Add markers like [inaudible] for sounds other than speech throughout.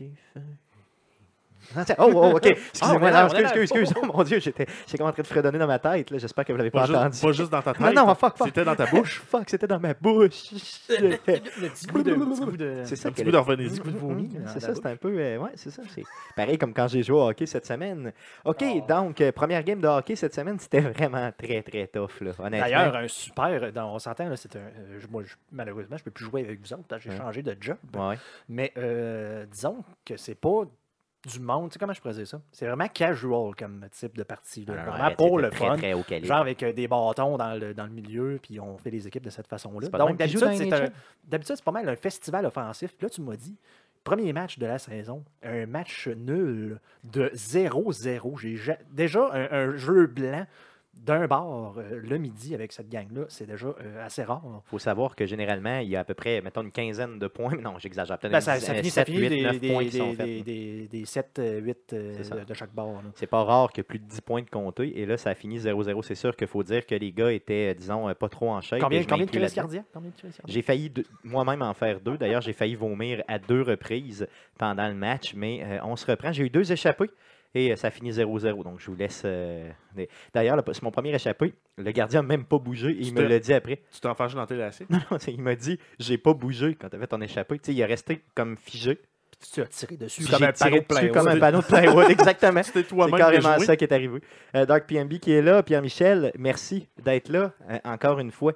Que du feu. Ah, tiens, [laughs] Oh, oh, ok. [laughs] Excusez-moi. Ah, excuse, excuse, excuse. Oh mon Dieu, j'étais j'étais comme en train de fredonner dans ma tête. là. J'espère que vous l'avez pas, Pas juste, entendu. pas juste dans ta tête. [laughs] Non, non, fuck, fuck. C'était dans ta bouche. Fuck, c'était dans ma bouche. le petit goût de. C'est ça Un petit bout coup de vomi, Mhm, dans C'est ça, c'est un peu. euh, ouais, c'est ça. C'est pareil comme quand j'ai joué au hockey cette semaine. OK, Oh. donc, euh, première game de hockey cette semaine, c'était vraiment très, très tough, là, honnêtement. D'ailleurs, un super. dans- on s'entend, là, c'est un. euh, moi, malheureusement, je ne peux plus jouer avec vous autres. J'ai changé de job. Mais euh, disons que c'est pas du monde. Tu sais comment je pourrais dire ça? C'est vraiment casual comme type de partie. là. Non, Vraiment pour le très, fun. très. Genre avec euh, des bâtons dans le, dans le milieu, puis on fait les équipes de cette façon-là. Donc, d'habitude, c'est un- d'habitude, c'est pas mal un festival offensif. Puis Là, tu m'as dit, premier match de la saison, un match nul de 0-0. J'ai ja- déjà un, un jeu blanc d'un bar euh, le midi avec cette gang-là. C'est déjà euh, assez rare. Il faut savoir que généralement, il y a à peu près, mettons, une quinzaine de points. Non, j'exagère. Peut-être Ben, ça, euh, finit, ça sept, finit huit, des, neuf des, points qui sont des, faits. des, des, des 7, 8 C'est ça. de, de chaque bar. C'est pas rare que plus de 10 points de compter. Et là, ça a fini 0-0. C'est sûr qu'il faut dire que les gars étaient, euh, disons, euh, pas trop en shape. Combien, combien de crises cardiaques? J'ai failli moi-même en faire deux. D'ailleurs, j'ai failli vomir à deux reprises pendant le match, mais euh, on se reprend. J'ai eu deux échappés et euh, ça finit 0-0. Donc, je vous laisse. euh, D'ailleurs, le- c'est mon premier échappé. Le gardien n'a même pas bougé et il me l'a dit après. Tu t'es enfargé dans tes lacets? [laughs] Non, non, c'est- il m'a dit J'ai pas bougé quand tu fait ton échappé. Tu sais, il est resté comme figé. Tu as tiré dessus comme un tiré panneau de dessus plein comme un panneau de [laughs] plywood. Exactement. [laughs] C'était C'est toi-même carrément déjoué. ça qui est arrivé. Euh, Dark PMB qui est là, Pierre-Michel, merci d'être là euh, encore une fois.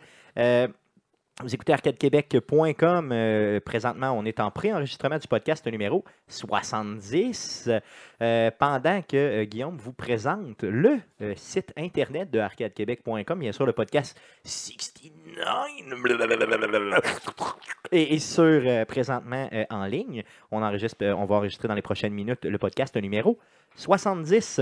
Vous écoutez arcadequebec.com. euh, présentement, on est en pré-enregistrement du podcast numéro 70. euh, pendant que euh, Guillaume vous présente le site internet de arcadequebec.com, bien sûr le podcast 69 et, et sur présentement en ligne. On va enregistrer dans les prochaines minutes le podcast numéro 70.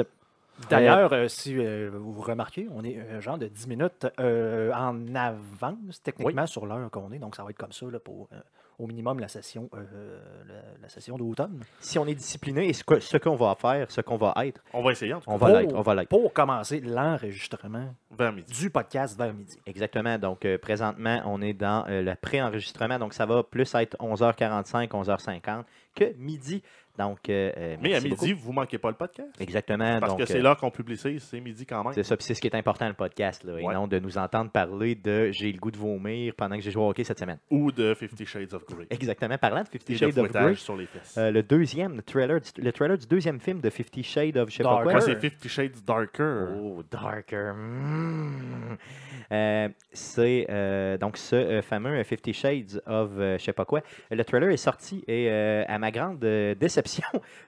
D'ailleurs, euh, si euh, vous remarquez, on est un genre de 10 minutes euh, en avance techniquement sur l'heure qu'on est. Donc, ça va être comme ça là, pour euh, au minimum la session, euh, la, la session d'automne. Si on est discipliné et ce que- ce qu'on va faire, ce qu'on va être, On va essayer en tout cas. on va Pour- l'être. On va l'être. Pour commencer l'enregistrement Vers midi. du podcast vers midi. Exactement. Donc, euh, présentement, on est dans euh, le pré-enregistrement. Donc, ça va plus être 11h45, 11h50 que midi. Donc, euh, euh, Mais à midi, beaucoup. vous manquez pas le podcast. Exactement. Parce donc, que c'est euh, l'heure qu'on publie, c'est midi quand même. C'est ça, puis c'est ce qui est important le podcast, là, et non de nous entendre parler de j'ai le goût de vomir pendant que j'ai joué au hockey cette semaine. Ou de Fifty Shades of Grey. Exactement. Parlant de Fifty Shades of Grey, fouettage sur les fesses. euh, le deuxième, le trailer, du- le trailer du deuxième film de Fifty Shades of je sais pas Darker. quoi. Moi, c'est Fifty Shades Darker. Oh, Darker. Mm. Euh, c'est donc ce fameux Fifty Shades of je sais pas quoi. Le trailer est sorti et à ma grande déception,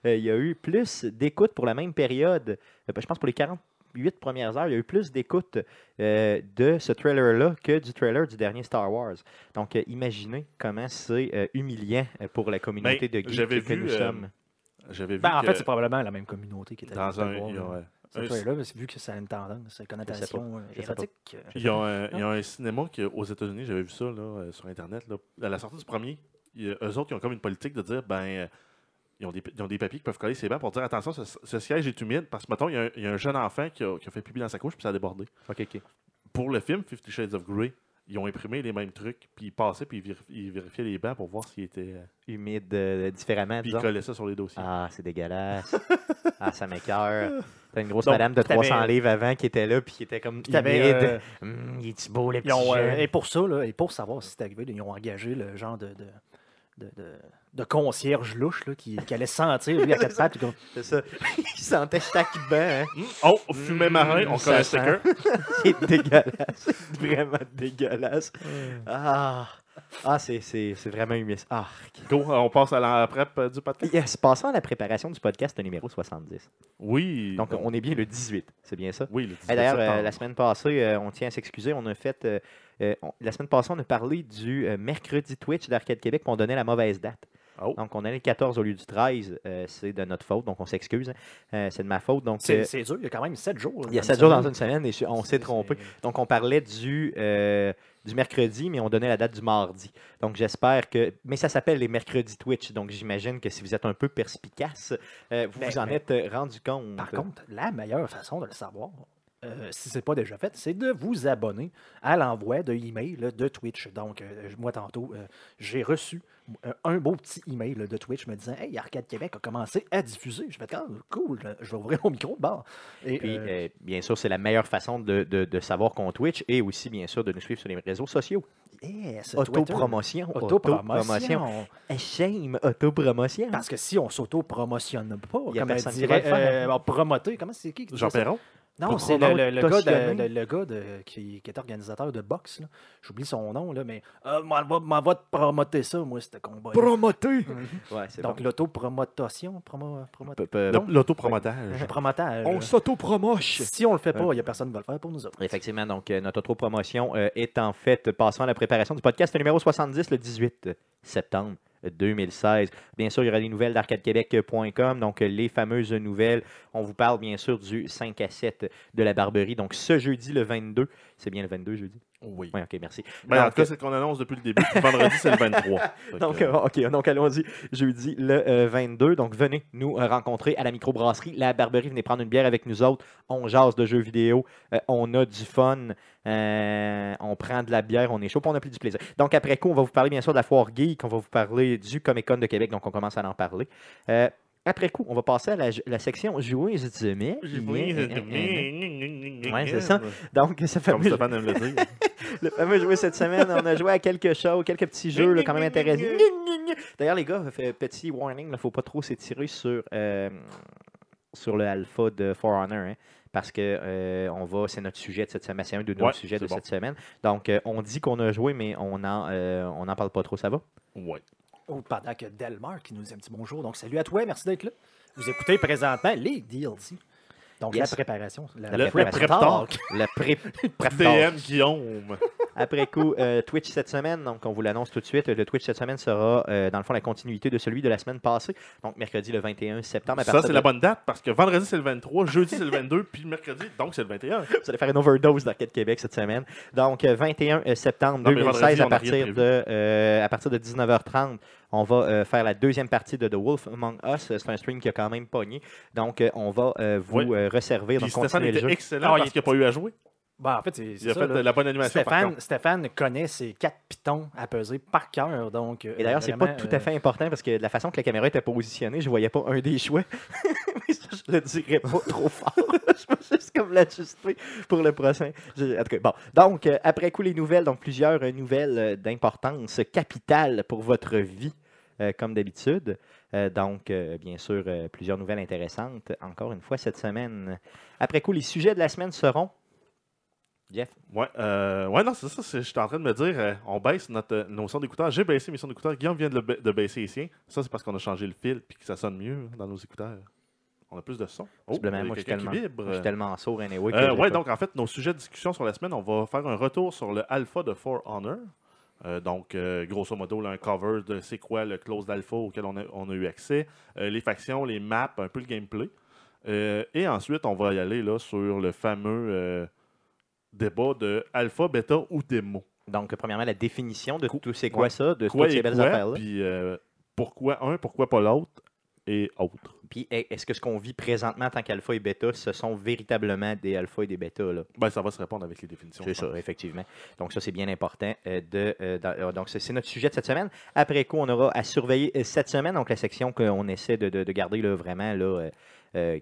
euh, il y a eu plus d'écoutes pour la même période. Euh, je pense pour les 48 premières heures, il y a eu plus d'écoutes euh, de ce trailer-là que du trailer du dernier Star Wars. Donc, euh, imaginez comment c'est euh, humiliant pour la communauté Ben, de geeks que vu, nous euh, sommes. J'avais vu Ben, en que fait, c'est probablement la même communauté qui était dans un... là. que vu que ça a une tendance, une connotation érotique. Il y, a un, il y a un cinéma qui, aux États-Unis, j'avais vu ça là, sur Internet. Là, à la sortie du premier, il y a- eux autres, ils ont comme une politique de dire ben, euh, ils, ont des, ils ont des papiers qui peuvent coller ses bancs pour dire attention, ce, ce siège est humide parce que, mettons, il y a un, il y a un jeune enfant qui a, qui a fait pipi dans sa couche puis ça a débordé. Ok, ok. Pour le film Fifty Shades of Grey, ils ont imprimé les mêmes trucs, puis ils passaient, puis ils, vérif- ils vérifiaient les bancs pour voir s'ils étaient. euh, Humide euh, différemment, puis ils collaient ça sur les dossiers. Ah, c'est dégueulasse. ah, ça m'écœure. T'as une grosse Donc, madame de t'avais- 300 livres avant qui était là, puis qui était comme Puis humide. euh, Hum, il est-tu beau, les petits ont, euh, et pour ça, là, et pour savoir si c'est arrivé, ils ont engagé le genre de, de, de, de- de concierge louche là, qui, qui allait sentir, lui, à [laughs] quatre pattes. comme, C'est ça. [laughs] il sentait chaque banc. Hein? Hum, Oh, fumet marin, on ça colle un sent. sticker. [laughs] C'est dégueulasse. C'est vraiment dégueulasse. Ah. Ah, c'est c'est- c'est vraiment humide. Ah, Go, on passe à la prep euh, du podcast? yes. Passons à la préparation du podcast numéro 70. Oui. Donc, on est bien le 18, c'est bien ça? Oui, le 18 Et D'ailleurs, euh, la semaine passée, euh, on tient à s'excuser. On a fait. euh, euh, on- la semaine passée, on a parlé du euh, mercredi Twitch d'Arcade Québec, puis on donnait la mauvaise date. Oh. Donc, on allait le 14 au lieu du 13. euh, c'est de notre faute, donc on s'excuse. hein. Euh, c'est de ma faute. Donc, C'est euh, c'est dur, il y a quand même 7 jours. il y a dans 7 une jours dans une semaine et on s'est trompé. Donc, on parlait du, euh, du mercredi, mais on donnait la date du mardi. Donc, j'espère que. Mais ça s'appelle les mercredis Twitch. Donc, j'imagine que si vous êtes un peu perspicace, vous Ben, vous en ben, êtes rendu compte. Par contre, la meilleure façon de le savoir, euh, si ce n'est pas déjà fait, c'est de vous abonner à l'envoi de email de Twitch. Donc, euh, moi, tantôt, euh, j'ai reçu un beau petit email de Twitch me disant Hey, Arcade Québec a commencé à diffuser. Je fais ah, cool, je vais ouvrir mon micro de bord. Et, Puis, euh, euh, bien sûr, c'est la meilleure façon de, de- de savoir qu'on Twitch et aussi, bien sûr, de nous suivre sur les réseaux sociaux. yes, Autopromotion. Autopromotion. Shame, autopromotion. Parce que si on s'auto-promotionne pas, Il y a comme personne qui dirait, va le faire. euh, promoter, comment c'est qui qui dit Jean ça? Perron? Non, c'est le, le- le gars, de, le, le gars de- qui, qui est organisateur de boxe. J'oublie son nom, là, mais euh, m'en va- te promoter ça, moi, ce combat. Promoter? Mhm. Ouais, c'est Donc, bon. l'autopromotion, promo. L'autopromotage. [laughs] promotage. On s'autopromoche. Si on le fait pas, il n'y a personne qui va le faire pour nous autres. Effectivement, donc euh, notre autopromotion euh, est en fait passant à la préparation du podcast numéro 70 le 18 septembre 2016. Bien sûr, il y aura des nouvelles d'arcadequebec.com, donc euh, les fameuses nouvelles. On vous parle bien sûr du 5 à 7 de la Barberie. Donc ce jeudi le 22, c'est bien le 22 jeudi? Oui. Oui, ok, merci. Ben, en tout cas, c'est qu'on annonce depuis le début. Vendredi, c'est le 23. [laughs] Fait Donc, que, euh, OK, donc allons-y. Jeudi le euh, 22. Donc, venez nous euh, rencontrer à la microbrasserie. La Barberie, venez prendre une bière avec nous autres. On jase de jeux vidéo. euh, on a du fun. euh, on prend de la bière. On est chaud. puis on a plus du plaisir. Donc, après coup, on va vous parler bien sûr de la foire geek. On va vous parler du Comic Con de Québec. Donc, on commence à en parler. Euh, après coup, on va passer à la, la section jouer de mai. Ouais, c'est ça. Donc, ça fait Comme Stéphane aime le dire. [laughs] le fameux jouet cette semaine, on a joué à quelques shows, quelques petits jeux là, quand même intéressants. D'ailleurs, les gars, fait- petit warning, il ne faut pas trop s'étirer sur, euh, sur le alpha de For Honor. hein, parce que euh, on va, c'est notre sujet de cette semaine. C'est un de nos Ouais, sujets de bon. cette semaine. Donc, euh, on dit qu'on a joué, mais on n'en on en parle pas trop. Ça va? Ouais. Oh, pendant que Delmar qui nous dit un petit bonjour. Donc, salut à toi, merci d'être là. Vous écoutez présentement les DLC. Donc, Yes. la préparation. La, La le préparation. prep talk. Le pré prep talk. [laughs] DM Guillaume. Après coup, euh, Twitch cette semaine, donc on vous l'annonce tout de suite. Le Twitch cette semaine sera, euh, dans le fond, la continuité de celui de la semaine passée. Donc, mercredi le 21 septembre. à Ça, c'est de- la bonne date parce que vendredi, c'est le 23, jeudi, c'est le 22, [laughs] puis mercredi, donc c'est le 21. Vous allez faire une overdose d'Arcade Québec cette semaine. Donc, euh, 21 septembre Non, mais 2016, vendredi, à, partir de, euh, à partir de 19h30, on va euh, faire la deuxième partie de The Wolf Among Us. C'est un stream qui a quand même pogné. Donc, euh, on va euh, vous Oui. euh, resservir, Puis donc Stéphane le était jeu. excellent il parce qu'il n'a pas eu à jouer. Bah, en fait, c'est Il a ça, fait là. la bonne animation. Stéphane, connaît ses quatre pitons à peser par cœur. Donc, euh, Et d'ailleurs, c'est pas tout euh, à fait important parce que de la façon que la caméra était positionnée, je voyais pas un des choix. [laughs] Mais ça, je le dirais pas trop fort. [laughs] je vais juste comme l'ajuster pour le prochain. Je- en tout cas, bon. Donc, euh, après coup, les nouvelles, donc plusieurs euh, nouvelles euh, d'importance capitale pour votre vie, euh, comme d'habitude. Euh, donc, euh, bien sûr, euh, plusieurs nouvelles intéressantes, encore une fois, cette semaine. Après coup, les sujets de la semaine seront. Jeff, Ouais, euh, ouais, non, c'est ça. c'est- J'étais en train de me dire, euh, on baisse notre, euh, nos sons d'écouteurs. J'ai baissé mes sons d'écouteurs. Guillaume vient de, le ba- de baisser les siens. Ça, c'est parce qu'on a changé le fil puis que ça sonne mieux dans nos écouteurs. On a plus de son. Oh, moi, je suis tellement- je suis tellement sourd, anyway. que Euh, ouais, donc en fait, nos sujets de discussion sur la semaine, on va faire un retour sur le alpha de For Honor. Euh, donc, euh, grosso modo, là, un cover de c'est quoi le close d'alpha auquel on a, on a eu accès, euh, les factions, les maps, un peu le gameplay. Et ensuite, on va y aller là, sur le fameux débat de alpha, bêta ou démo. Donc, premièrement, la définition de tout c'est quoi ouais. ça, de Quoi toutes ces et belles affaires-là. puis euh, pourquoi un, pourquoi pas l'autre, et autre. Puis, est- est-ce que ce qu'on vit présentement en tant qu'alpha et bêta, ce sont véritablement des alpha et des bêta? Là? Ben, ça va se répondre avec les définitions. C'est pense. ça, effectivement. Donc, ça, c'est bien important. euh, de, euh, dans- donc, c'est notre sujet de cette semaine. Après coup, on aura à surveiller cette semaine, donc la section qu'on essaie de, de- de garder là, vraiment là, euh,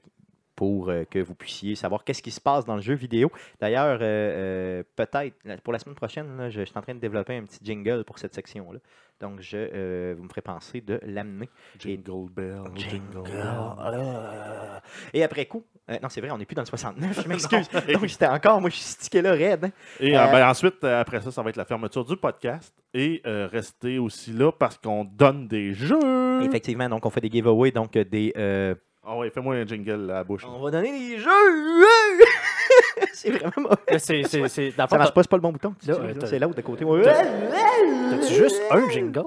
pour euh, que vous puissiez savoir qu'est-ce qui se passe dans le jeu vidéo. D'ailleurs, euh, euh, peut-être, pour la semaine prochaine, là, je, je suis en train de développer un petit jingle pour cette section-là. Donc, je, vous me ferez penser de l'amener. Jingle bell, jingle, bell. Et après coup, non, c'est vrai, on n'est plus dans le 69, je [laughs] m'excuse. Donc, j'étais encore, moi, je suis stické là, raide. hein. Et euh, ben, ensuite, après ça, ça va être la fermeture du podcast. Et rester aussi là parce qu'on donne des jeux. Effectivement, donc, on fait des giveaways, donc des. Ah ouais, fais-moi un jingle à la bouche. on va donner des jeux! [laughs] c'est vraiment mauvais. Là, c'est, c'est, c'est, Ça marche pas, c'est pas le bon bouton. Là, t'as- c'est l'autre de côté. T'as-tu juste un jingle?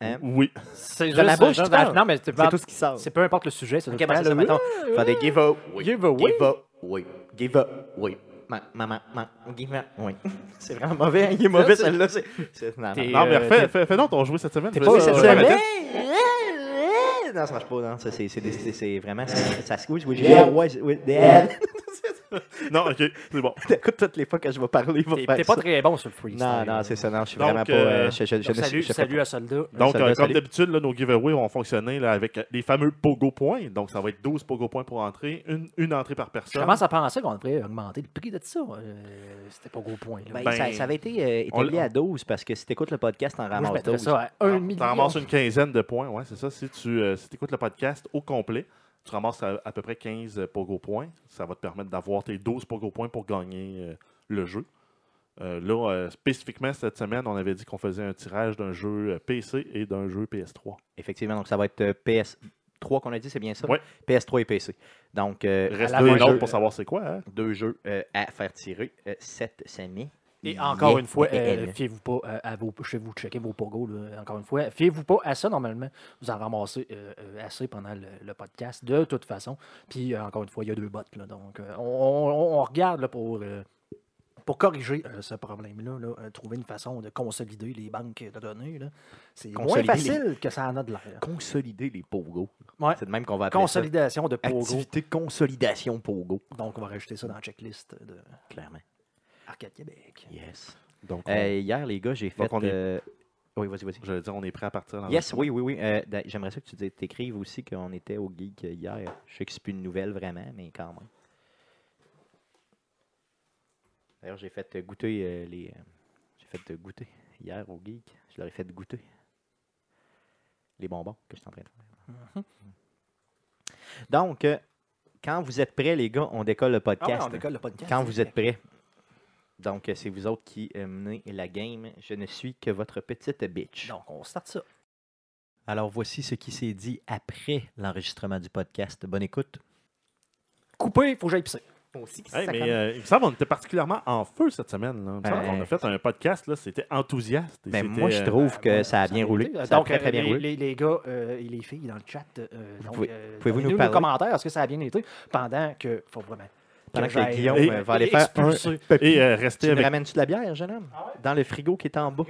Hein? Oui. C'est Dans la bouche, tu parles? Non, mais c'est, C'est tout ce qui sort. c'est peu importe le sujet. C'est Ok, tout le c'est ça, là, Faire des. Giveaway. Giveaway. Giveaway. Ma- Maman, ma, giveaway. Oui. [laughs] C'est vraiment mauvais. hein, Il est mauvais, celle-là. non, mais euh, fais, fais donc ton jouet cette semaine. t'es pas cette semaine? Non, ça marche pas. Non? Ça, c'est, c'est, des- c'est, c'est vraiment. Ça. Oui, oui, [laughs] Non, ok, c'est bon. [laughs] Écoute, toutes les fois que je vais parler, il va T'es, faire t'es pas ça. très bon sur le freestyle. Non, non, c'est ça. Non, je suis Donc, vraiment pas. euh, euh, je, je, je Donc, ne salut, suis- je fais salut pas- à Soldat. Donc, Salut, euh, comme salut. d'habitude, là, nos giveaways vont fonctionner là, avec euh, les fameux Pogo Points. Donc, ça va être 12 Pogo Points pour entrer, une, une entrée par Je personne. commence à penser qu'on devrait augmenter le prix de ça. Euh, c'était pas gros point. Là. Ben, Ben, ça, ça avait été euh, on établi à 12 parce que si tu écoutes le podcast, t'en Moi, je ramasses mettrais 12. ça à 1 Tu million. ramasses une quinzaine de points, ouais, c'est ça. Si tu euh, si écoutes le podcast au complet, tu ramasses à, à peu près 15 Pogo Points. Ça va te permettre d'avoir tes 12 Pogo Points pour gagner euh, le jeu. Euh, là, euh, spécifiquement cette semaine, on avait dit qu'on faisait un tirage d'un jeu euh, PC et d'un jeu PS3. Effectivement, donc ça va être euh, PS3 qu'on a dit, c'est bien ça? Ouais. PS3 et PC. Donc, euh, reste deux pour savoir c'est quoi. Hein? deux jeux euh, à faire tirer. Euh, 7 Samy. Et encore une fois, euh, fiez-vous pas euh, à vos. Chez vous, checkez vos pogos. là, encore une fois, fiez-vous pas à ça. Normalement, vous en ramassez euh, assez pendant le, le podcast, de toute façon. Puis, encore une fois, il y a deux bottes. Là, donc, on, on- on regarde là, pour, pour corriger euh, ce problème-là. là, euh, trouver une façon de consolider les banques de données. C'est moins les- facile que ça en a de l'air. Consolider les Pogo. Ouais. C'est de même qu'on va appeler Consolidation de ça. Pogo. Activité consolidation Pogo. Donc, on va rajouter ça dans la checklist de Clairement. Arcade Québec. Yes. Donc, on- Euh, hier, les gars, j'ai fait. Donc, on est- euh, Oui, vas-y, vas-y. j'allais dire, on est prêt à partir. dans Yes, oui, oui, oui. Euh, d'a- J'aimerais ça que tu t'écrives aussi qu'on était au geek hier. Je sais que c'est plus une nouvelle vraiment, mais quand même. D'ailleurs, j'ai fait goûter euh, les. euh, J'ai fait goûter hier au geek. Je leur ai fait goûter les bonbons que je suis en train de faire. Donc, euh, quand vous êtes prêts, les gars, on décolle le Ah ouais, podcast. on décolle le podcast. Quand vous êtes prêts. Donc, euh, c'est vous autres qui euh, menez la game. Je ne suis que votre petite bitch. Donc, on start ça. Alors voici ce qui s'est dit après l'enregistrement du podcast. Bonne écoute. Coupé, il faut que j'aille pisser. Hey, mais euh, il me semble qu'on était particulièrement en feu cette semaine. Là. Il me semble Ben- qu'on a fait un podcast, là, c'était enthousiaste. et Ben, moi, je euh, trouve que ça a bien roulé. a Donc, très, très bien les, roulé. les- les gars euh, et les filles dans le chat, euh, pouvez- euh, pouvez-vous nous donnez-nous parler? commentaires, est-ce que ça a bien été pendant que, faut vraiment, Pendant que Guillaume euh, va aller faire un. Et euh, Tu rester avec. ramènes-tu de la bière, jeune homme? Dans le frigo qui est en bas.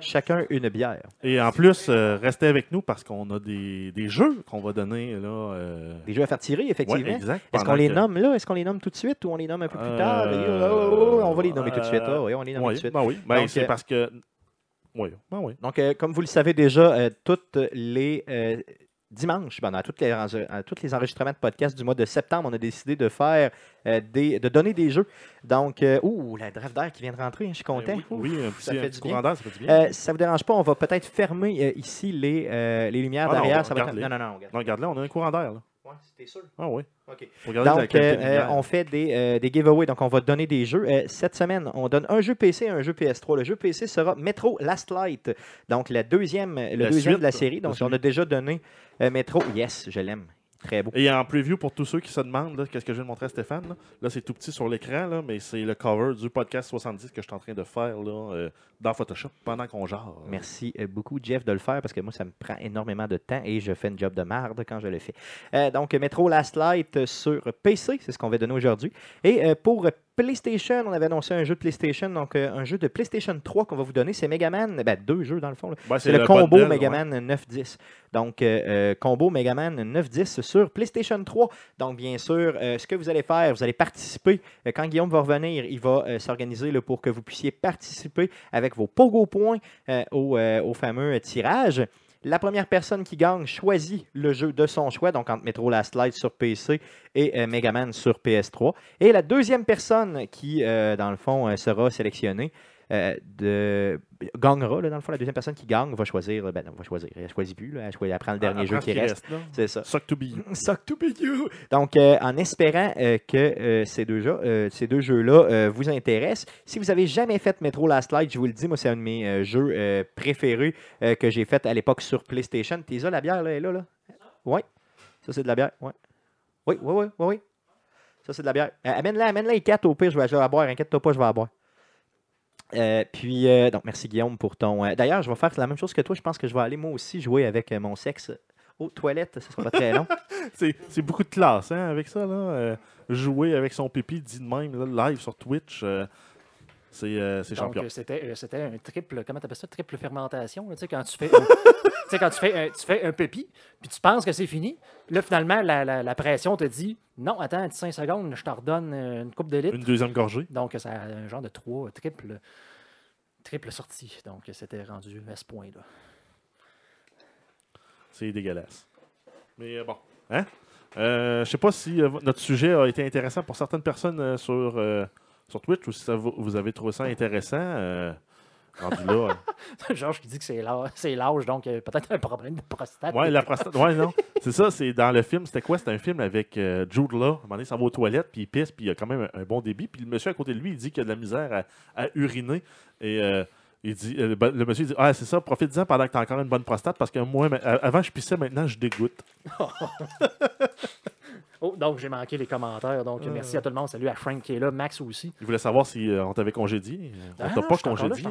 Chacun une bière. Et en plus, euh, restez avec nous parce qu'on a des, des jeux qu'on va donner. Là, euh, Des jeux à faire tirer, ouais, effectivement. exact. Est-ce qu'on les que- nomme là? Est-ce qu'on les nomme tout de suite ou on les nomme un peu plus tard? Euh, Oh, oh, oh, on va les nommer tout de suite. Ah oui, on les nomme Oui, tout de suite. ben oui. Ben, c'est euh, parce que. Oui, ben oui. Donc, euh, comme vous le savez déjà, euh, toutes les euh, dimanches, ben, dans toutes les, tous les enregistrements de podcast du mois de septembre, on a décidé de faire euh, des, de donner des jeux. Donc, euh, ouh, la draft d'air qui vient de rentrer, hein, je suis content. Ben oui, oui, un petit, ça un fait petit du courant d'air, ça fait du bien. Euh, si ça vous dérange pas, on va peut-être fermer euh, ici les, euh, les lumières Ah non, derrière. ça va être- regarde-les. Non, non, non, non, regarde là, on a un courant d'air. Ouais, c'était sûr. Ah oui. OK. Donc, euh, euh, on fait des, euh, des giveaways. Donc, on va donner des jeux. Euh, cette semaine, on donne un jeu PC et un jeu PS3. Le jeu PC sera Metro Last Light. Donc, la deuxième, le La deuxième suite, de la série. Donc, la on a déjà donné euh, Metro. Yes, je l'aime. Très beau. Et en preview, pour tous ceux qui se demandent, là, qu'est-ce que je viens de montrer à Stéphane, là, Là, c'est tout petit sur l'écran, là, mais c'est le cover du podcast 70 que je suis en train de faire là, euh, dans Photoshop pendant qu'on jase. Merci euh, beaucoup, Jeff, de le faire parce que moi, ça me prend énormément de temps et je fais une job de merde quand je le fais. Euh, donc, Metro Last Light sur PC, c'est ce qu'on va donner aujourd'hui. Et euh, pour PlayStation, on avait annoncé un jeu de PlayStation, donc euh, un jeu de PlayStation 3 qu'on va vous donner. C'est Megaman, ben, deux jeux dans le fond. Ouais, C'est le, combo build, Megaman 9-10. Donc, euh, euh, combo Megaman 9-10 sur PlayStation 3. Donc, bien sûr, euh, ce que vous allez faire, vous allez participer. Quand Guillaume va revenir, il va s'organiser pour que vous puissiez participer avec vos Pogo points au, fameux tirage. La première personne qui gagne choisit le jeu de son choix, donc entre Metro Last Light sur PC et euh, Megaman sur PS3. Et la deuxième personne qui, dans le fond, sera sélectionnée euh, de, gagnera, là, dans le fond, la deuxième personne qui gagne va choisir, ben non, va choisir, elle ne choisit plus, là, elle, choisit- elle prend le dernier Elle jeu qui reste. C'est ça. Suck to be you. [laughs] Suck to be you. Donc, euh, en espérant euh, que ces deux, jeux, ces deux jeux-là vous intéressent, si vous n'avez jamais fait Metro Last Light, je vous le dis, moi, c'est un de mes jeux préférés que j'ai fait à l'époque sur PlayStation. T'es là, la bière, là, elle est là, là? Oui. Ça, c'est de la bière. Ouais. Oui, oui, oui, oui, oui. Ça, c'est de la bière. Amène-la, amène-la les quatre au pire, je vais, je vais la boire. Inquiète-toi pas, je vais la boire. Euh, puis, euh, donc, merci Guillaume pour ton. euh, D'ailleurs, je vais faire la même chose que toi. Je pense que je vais aller moi aussi jouer avec mon sexe aux toilettes. Ça sera pas très long. [laughs] C'est beaucoup de classe hein, avec ça. Là. Jouer avec son pipi dit de même là, live sur Twitch. C'est euh, c'est Donc, champion. euh, c'était, euh, c'était un triple, comment t'appelles ça, triple fermentation, là, tu sais, quand tu fais, un- [laughs] tu sais, quand tu fais, un, tu fais un pépi, puis tu penses que c'est fini, puis là, finalement, la, la- la pression te dit, non, attends 5 secondes, je t'en redonne une coupe de litres. Une deuxième gorgée. Donc, ça a un genre de trois triple, triple sortie. Donc, c'était rendu à ce point-là. C'est dégueulasse. Mais euh, bon. Hein? Euh, je sais pas si euh, notre sujet a été intéressant pour certaines personnes euh, sur, euh, sur Twitch ou si ça vous, vous avez trouvé ça intéressant. euh, rendu là. [laughs] euh, Georges qui dit que c'est l'âge, c'est l'âge, donc euh, peut-être un problème de prostate. Ouais, la prostate. Ouais, non. C'est ça, c'est dans le film. C'était quoi? C'était un film avec euh, Jude Law. À un moment donné, il s'en va aux toilettes, puis il pisse, puis il a quand même un, un bon débit. Puis le monsieur à côté de lui, il dit qu'il a de la misère à, à uriner. Et euh, il dit, euh, ben, le monsieur dit Ah, c'est ça, profite-en pendant que tu as encore une bonne prostate, parce que moi, avant, je pissais, maintenant, je dégoûte. [laughs] Oh, donc, j'ai manqué les commentaires. Donc, merci à tout le monde. Salut à Frank qui est là, Max aussi. Il voulait savoir si euh, on t'avait congédié. On Ah, t'a pas congédié. là.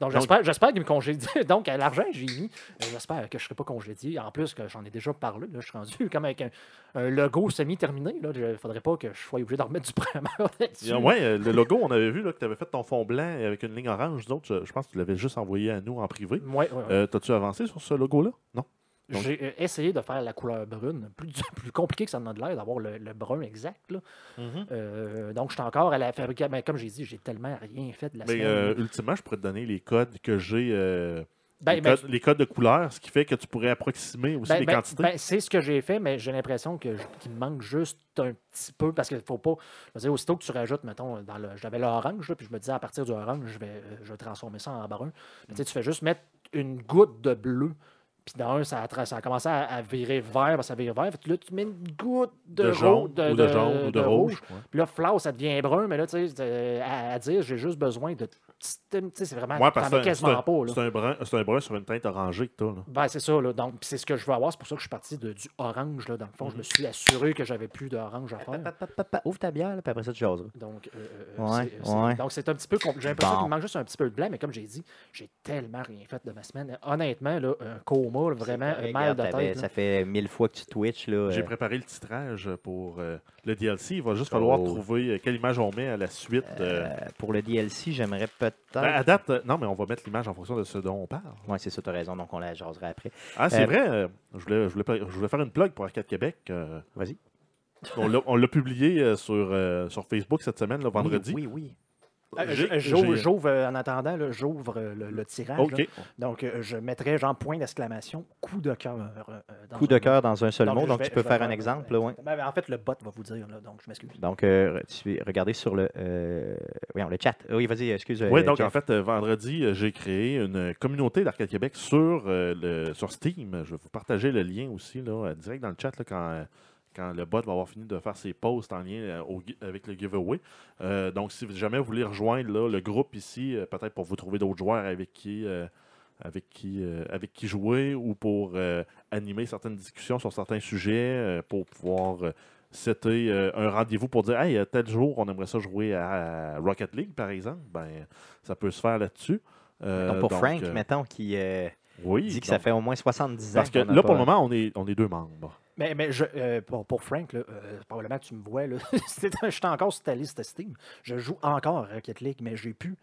Donc, j'espère, j'espère qu'il me congédie. [laughs] Donc, à l'argent, j'ai mis. Euh, J'espère que je ne serai pas congédié. En plus, que j'en ai déjà parlé. Là, je suis rendu comme avec un, un logo semi-terminé. là. Il ne faudrait pas que je sois obligé d'en remettre du [laughs] primer là-dessus. Euh, le logo, on avait vu là, que tu avais fait ton fond blanc avec une ligne orange. D'autres, je, je pense que tu l'avais juste envoyé à nous en privé. Ouais, ouais, ouais. Euh, T'as-tu avancé sur ce logo-là? Non? Donc- J'ai euh, essayé de faire la couleur brune. Plus, [laughs] plus compliqué que ça en a de l'air d'avoir le, le brun exact. là. Euh, donc, je suis encore à la fabrication. Mais comme j'ai dit, j'ai tellement rien fait de la Mais semaine. euh, ultimement, je pourrais te donner les codes que j'ai. euh, Ben, les, ben, codes, les codes de couleur, ce qui fait que tu pourrais approximer aussi Ben, les ben, quantités. ben, c'est ce que j'ai fait, mais j'ai l'impression qu'il me manque juste un petit peu parce qu'il faut pas. Je veux dire, aussitôt que tu rajoutes, mettons, dans le. J'avais l'orange, puis je me disais à partir du orange, je vais, je vais transformer ça en brun. Mais tu sais, tu fais juste mettre une goutte de bleu. Puis dans un, ça a, tra- ça a commencé à, à virer vert, parce que ça vire vert. Fait que là, tu mets une goutte de, de jaune, ou de, de- jaune ou de, rouge. ouais. Puis là, flau, ça devient brun, mais là, tu sais, c'est- à, à dire, j'ai juste besoin de. Tu sais, c'est vraiment. Ouais, parce que c'est un- quasiment pas, là. c'est un, brun- c'est un brun sur une teinte orangée que tu as. Là. Ben, c'est ça, là. Donc, c'est ce que je veux avoir. C'est pour ça que je suis parti de, du orange, là. Dans le fond, je me suis assuré que j'avais plus d'orange à faire. Pa, pa, pa, pa, Ouvre ta bière, là, puis après ça, tu jaseras. Donc, euh, euh, Ouais, c'est- ouais. donc c'est un petit peu J'ai l'impression Bon. qu'il me manque juste un petit peu de blanc, mais comme j'ai dit, j'ai tellement rien fait de ma semaine. Honnêtement, là, un coma, vraiment, un mal de tête. Ça fait mille fois que tu twitches. Là, J'ai euh, préparé le titrage pour euh, le DLC. Il va juste falloir Oh. trouver euh, quelle image on met à la suite. euh. euh, pour le DLC, j'aimerais peut-être. Ben, à date, non, mais on va mettre l'image en fonction de ce dont on parle. Ouais, c'est ça, tu as raison, donc on la jasera après. Ah, c'est vrai. euh, je, voulais, je, voulais, pas- je voulais faire une plug pour Arcade Québec. euh, Vas-y. on l'a- publié euh, sur, euh, sur Facebook cette semaine, le vendredi. Oui, oui. J'ouvre, j'ai- j'ouvre, euh, en attendant, j'ouvre euh, le, le tirage. Donc, euh, je mettrai genre point d'exclamation, coup de cœur. euh, euh, dans Coup de un- cœur dans un seul Donc, mot, donc vais- tu peux faire un exemple. là, ouais. Ben, en fait, le bot va vous dire, là, donc je m'excuse. Donc, euh, tu, regardez sur le, euh, voyons, le chat. Oui, vas-y, excuse. Oui, euh, donc Jeff. en fait, euh, vendredi, euh, j'ai créé une communauté d'Arcade Québec sur, euh, le, sur Steam. Je vais vous partager le lien aussi, là, euh, direct dans le chat, là, quand, euh, quand le bot va avoir fini de faire ses posts en lien euh, au avec le giveaway. Euh, donc, si jamais vous voulez rejoindre là, le groupe ici, euh, peut-être pour vous trouver d'autres joueurs avec qui, euh, avec qui, avec qui jouer ou pour animer certaines discussions sur certains sujets, pour pouvoir euh, un rendez-vous pour dire Hey, tel jour, on aimerait ça jouer à, à Rocket League, par exemple, ben, ça peut se faire là-dessus. Donc, pour donc, Frank, mettons, qui oui, dit que donc, ça fait au moins 70 ans. Parce que là, pour le moment, on est, on est deux membres. Mais, mais je, euh, pour, pour Frank, là, euh, probablement que tu me vois, là, [laughs] je suis encore sur ta liste Steam. Je joue encore à Rocket League, mais j'ai plus.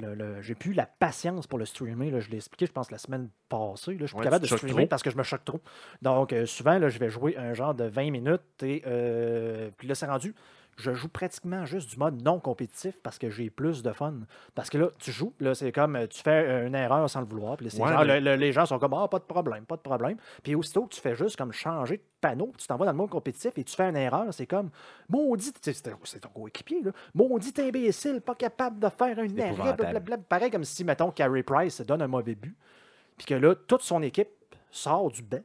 Le, le- j'ai plus la patience pour le streamer. là. Je l'ai expliqué, je pense, la semaine passée. Là. Je suis plus Ouais, capable de streamer parce que je me choque trop. Donc, euh, souvent, là, je vais jouer un genre de 20 minutes. Et, euh, puis là, c'est rendu je joue pratiquement juste du mode non compétitif parce que j'ai plus de fun. Parce que là, tu joues, là, c'est comme euh, tu fais euh, une erreur sans le vouloir. Puis là, c'est Ouais, genre, mais- le- le- les gens sont comme Ah, pas de problème, pas de problème. Puis aussitôt que tu fais juste comme changer de panneau, tu t'en vas dans le mode compétitif et tu fais une erreur, c'est comme Maudit, c'est ton coéquipier, là. Maudit imbécile, pas capable de faire un arrêt, épouvantable. blablabla. Pareil comme si, mettons, Carey Price donne un mauvais but. Puis que là, toute son équipe sort du banc.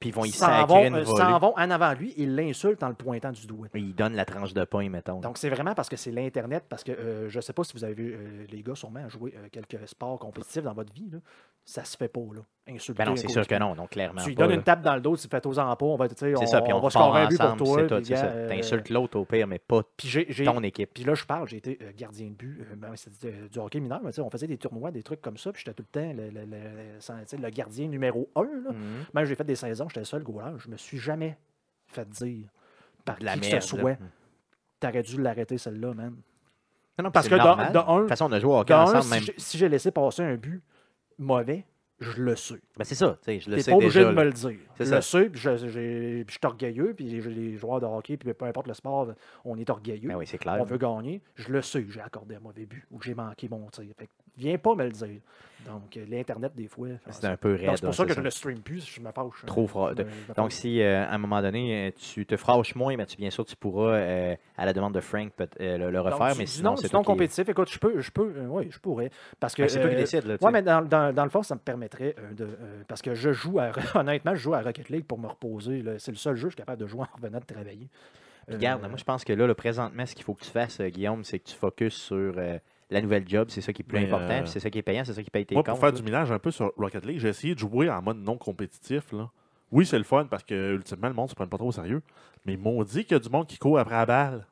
Puis ils vont y s'en vont, une volée. s'en vont en avant lui, il l'insulte en le pointant du doigt. Ils donnent la tranche de pain, mettons. Donc, c'est vraiment parce que c'est l'Internet, parce que euh, je ne sais pas si vous avez vu euh, les gars sûrement jouer euh, quelques sports compétitifs dans votre vie. Là. Ça se fait pas, là. Insulter ben non, c'est sûr que non, donc clairement. Tu lui donnes une tape dans le dos, tu fais aux en pas, on va, tu C'est on, ça, puis on, va scorer un but pour toi. gars, euh, T'insultes l'autre au pire, mais pas ton équipe. puis là, je parle, j'ai été euh, gardien de but, euh, ben, du, hockey mineur, mais tu sais, on faisait des tournois, des trucs comme ça, puis j'étais tout le temps le, tu gardien numéro un. Mhm. Même j'ai fait des saisons, j'étais le seul goaler. Je me suis jamais fait dire par la qui que ce soit, t'aurais dû l'arrêter celle-là, man. Non, non, Parce que de- un- De toute façon, on a joué au hockey ensemble. si j'ai laissé passer un but mauvais, je le sais. Ben, c'est ça, tu sais, je le sais pas obligé déjà. de me le dire. Je ça. le sais, puis je, puis je suis orgueilleux, puis les, les joueurs de hockey, puis peu importe le sport, on est orgueilleux. Ben oui, c'est clair. on veut gagner. Je le sais, j'ai accordé un mauvais but ou j'ai manqué mon tir. Fait que viens pas me le dire. Donc, euh, l'Internet, des fois. C'est un peu raide. C'est pour hein, ça que c'est je ne stream plus, je me fâche. Trop fra- Je me- je me Donc, si euh, à un moment donné, euh, tu te fâches moins, mais tu, bien sûr, tu pourras, à la demande de Frank, peut- le, refaire, mais sinon, non, c'est non compétitif. Écoute, je peux, je peux, oui, je pourrais. Parce que Ben, c'est toi qui décides. Oui, mais dans, le fond, ça me permettrait de. parce que je joue à. [laughs] Honnêtement, je joue à Rocket League pour me reposer. C'est le seul jeu que je suis capable de jouer en revenant de travailler. Regarde, moi, je pense que là, le présentement, ce qu'il faut que tu fasses, Guillaume, c'est que tu focuses sur la nouvelle job. C'est ça qui est plus Mais, important, euh, puis c'est ça qui est payant, c'est ça qui paye tes Moi, comptes. pour faire là. du minage un peu sur Rocket League, j'ai essayé de jouer en mode non compétitif. Là. Oui, c'est le fun parce que ultimement, le monde ne se prend pas trop au sérieux. Mais ils m'ont dit qu'il y a du monde qui court après la balle.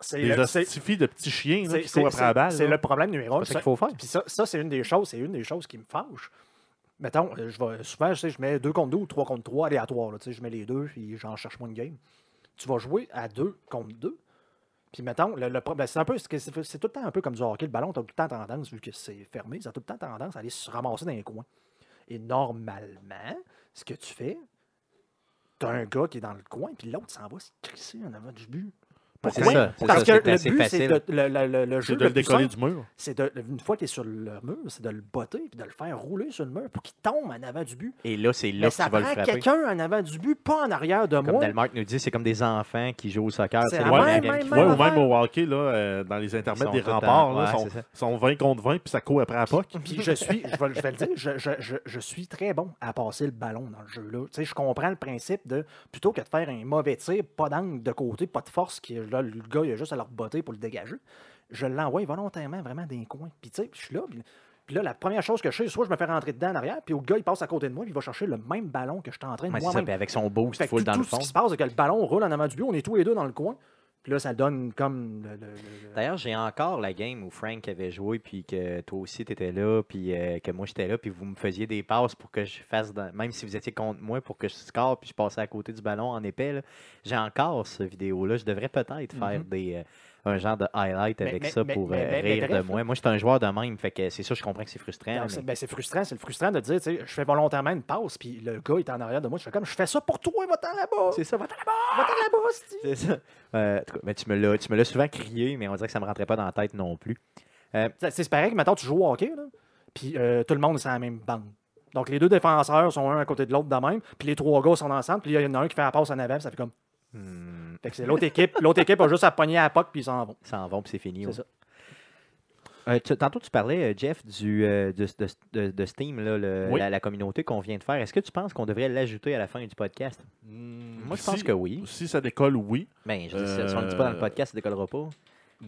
c'est Des le- de petits chiens là, qui courent après la balle. C'est le problème numéro un. C'est ça qu'il faut faire. Puis ça, ça c'est une des choses, c'est une des choses qui me fâche. Mettons, euh, je vais, souvent, je, sais, je mets 2 contre 2 ou 3 contre 3 aléatoire. là, tu sais, je mets les deux, puis j'en cherche moins de game. Tu vas jouer à 2 contre 2. Puis mettons, le, le ben, c'est un peu, c'est tout le temps un peu comme du hockey. Le ballon, tu as tout le temps tendance, vu que c'est fermé, ça a tout le temps tendance à aller se ramasser dans les coins. Et normalement, ce que tu fais, tu as un gars qui est dans le coin, puis l'autre s'en va se crisser en avant du but. C'est Pourquoi? ça, c'est Parce ça, que c'est le but, c'est facile. de, le, le- le- le jeu C'est de le décoller simple, du mur. c'est de, une fois que tu es sur le mur, c'est de le botter puis de le faire rouler sur le mur pour qu'il tombe en avant du but. Et là, c'est là Mais que ça tu vas le frapper. quelqu'un en avant du but, pas en arrière de Comme moi. Delmark nous dit, c'est comme des enfants qui jouent au soccer. C'est même- même- même Ouais, font- ou même au hockey, là, euh, dans les intermèdes des remparts, ouais, sont, c'est ça. sont 20 contre 20 puis ça court après la [laughs] puck. Puis je suis, je vais, je vais le dire, je, je- je- je suis très bon à passer le ballon dans le jeu-là. Tu sais, je comprends le principe de plutôt que de faire un mauvais tir, pas d'angle de côté, pas de force, qui, là, le gars, il a juste à le botter pour le dégager. Je l'envoie volontairement vraiment dans les coins. Puis tu sais, je suis là. Puis, puis là, la première chose que je fais, soit je me fais rentrer dedans en arrière, puis le gars, il passe à côté de moi, puis il va chercher le même ballon que je suis en train de Ouais, c'est ça, puis avec son boost full tout, dans tout le ce fond. qui se passe, c'est que le ballon roule en avant du but, on est tous les deux dans le coin. Puis là, ça donne comme. le- le- le- le- D'ailleurs, j'ai encore la game où Frank avait joué, puis que toi aussi tu étais là, puis euh, que moi j'étais là, puis vous me faisiez des passes pour que je fasse, dans- même si vous étiez contre moi, pour que je score, puis je passais à côté du ballon en épais. J'ai encore ce vidéo-là. Je devrais peut-être faire Mhm. des, euh, un genre de highlight avec mais- ça mais- pour mais- euh, rire bref, de moi. Moi, je suis un joueur de même, fait que c'est sûr, je comprends que c'est frustrant. C'est ben, c'est frustrant, c'est frustrant de dire, tu sais, je fais volontairement une passe, puis le gars est en arrière de moi, je fais comme, je fais ça pour toi, va-t'en là-bas, C'est ça, va-t'en là-bas! va-t'en là-bas. C'est ça. Euh, mais tu me l'as tu me l'as souvent crié, mais on dirait que ça me rentrait pas dans la tête non plus. C'est c'est pareil que maintenant tu joues au hockey, là, puis euh, tout le monde est sur la même bande. Donc les deux défenseurs sont un à côté de l'autre de même, puis les trois gars sont ensemble, puis il y en a un qui fait la passe en avant, puis ça fait comme. Hmm, Fait que c'est l'autre équipe, l'autre équipe a juste à pogner à la puck, puis ils s'en vont. ça en va, puis c'est fini. C'est ouais. ça. Euh, tu- tantôt, tu parlais, euh, Jeff, du, euh, de, de- de- de Steam, là, le- Oui. la, la communauté qu'on vient de faire. Est-ce que tu penses qu'on devrait l'ajouter à la fin du podcast? Hmm, Moi, je pense que oui. Si ça décolle, oui. Ben, je dis, si on ne le dit pas dans le podcast, ça ne décollera pas.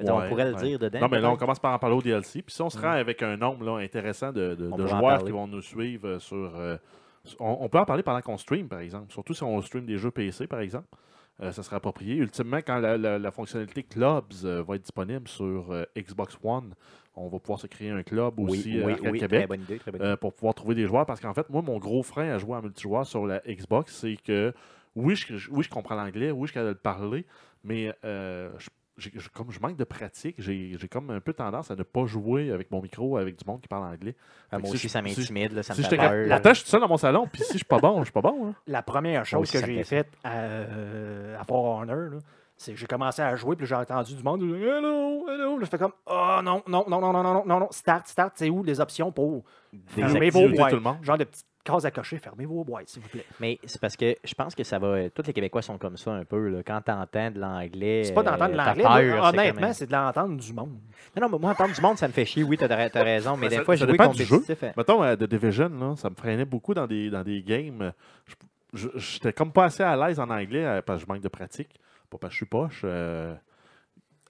On pourrait le ouais. dire dedans. Non, mais là, on commence par en parler au DLC. Puis si on se Mm. rend avec un nombre là, intéressant de, joueurs qui vont nous suivre sur. euh, on, on peut en parler pendant qu'on stream, par exemple. Surtout si on stream des jeux PC, par exemple. Euh, ça serait approprié. Ultimement, quand la, la- la fonctionnalité Clubs euh, va être disponible sur euh, Xbox One, on va pouvoir se créer un club oui, aussi oui, Québec. très bonne idée. Très bonne pour pouvoir trouver des joueurs. Parce qu'en fait, moi, mon gros frein à jouer en multijoueur sur la Xbox, c'est que oui, je, oui, je comprends l'anglais, oui, je suis capable de le parler, mais euh, je- comme je manque de pratique, j'ai j'ai comme un peu tendance à ne pas jouer avec mon micro avec du monde qui parle anglais. Ah, Fait que moi si aussi, je- ça m'intimide, ça Si me peur. Pourtant, je suis tout seul dans mon salon, puis si je suis pas bon, je suis pas bon. hein. La première chose aussi, que j'ai faite à, euh, à For Honor, C'est que j'ai commencé à jouer, puis j'ai entendu du monde. Hello, hello. Là, je fais comme, oh non, non, non, non, non, non, non, non, start, start. C'est où les options pour boîtes? tout le monde. Genre de petites cases à cocher, fermez vos boîtes, s'il vous plaît. Mais c'est parce que je pense que ça va. Tous les Québécois sont comme ça un peu. Là. Quand tu entends de l'anglais. C'est pas d'entendre euh, l'anglais. Honnêtement, c'est de l'entendre du monde. Non, non, mais moi, entendre du monde, ça me fait chier. Oui, t'as as raison. Mais Ben, des ça- fois, du jeu. compétitif. hein. Mettons, à The Division, là, ça me freinait beaucoup dans des, dans des games. Je- je- J'étais comme pas assez à l'aise en anglais euh, parce que je manque de pratique. Pas parce que je suis poche. euh,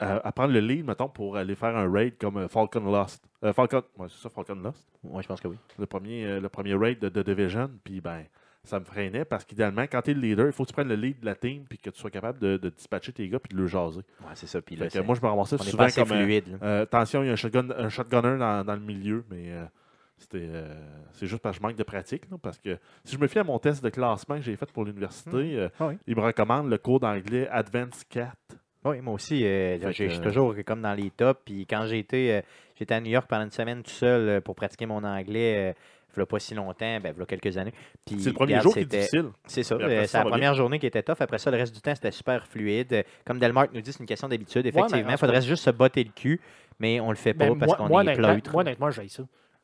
à, à prendre le lead, mettons, pour aller faire un raid comme euh, Falcon Lost. Euh, Falcon, ouais, c'est ça, Falcon Lost? Ouais, je pense que oui. Le premier, euh, le premier raid de The Division. Puis, ben, ça me freinait parce qu'idéalement, quand tu es le leader, il faut que tu prennes le lead de la team puis que tu sois capable de, de dispatcher tes gars puis de le jaser. Ouais, c'est ça. Puis là, moi, je me ramassais on souvent comme. fluide. euh, attention, il y a un, shotgun, un shotgunner dans, dans le milieu, mais euh, c'était, euh, c'est juste parce que je manque de pratique. là, parce que si je me fie à mon test de classement que j'ai fait pour l'université, euh, Ah oui. il me recommande le cours d'anglais Advanced 4. Oui, moi aussi, euh, je suis toujours comme dans les tops. Puis quand j'ai été, euh, j'étais à New York pendant une semaine tout seul euh, pour pratiquer mon anglais, il n'y a pas si longtemps, ben, il y a quelques années. Puis, C'est le premier regarde, jour qui est c'était- difficile. C'est ça. Euh, C'est la première journée qui était tough. Après ça, le reste du temps, c'était super fluide. Euh, Comme Delmark nous dit, c'est une question d'habitude. Effectivement, en il faudrait juste se botter le cul, mais on le fait pas Ben, parce moi, qu'on est pleutre. moi, honnêtement, j'ai ça.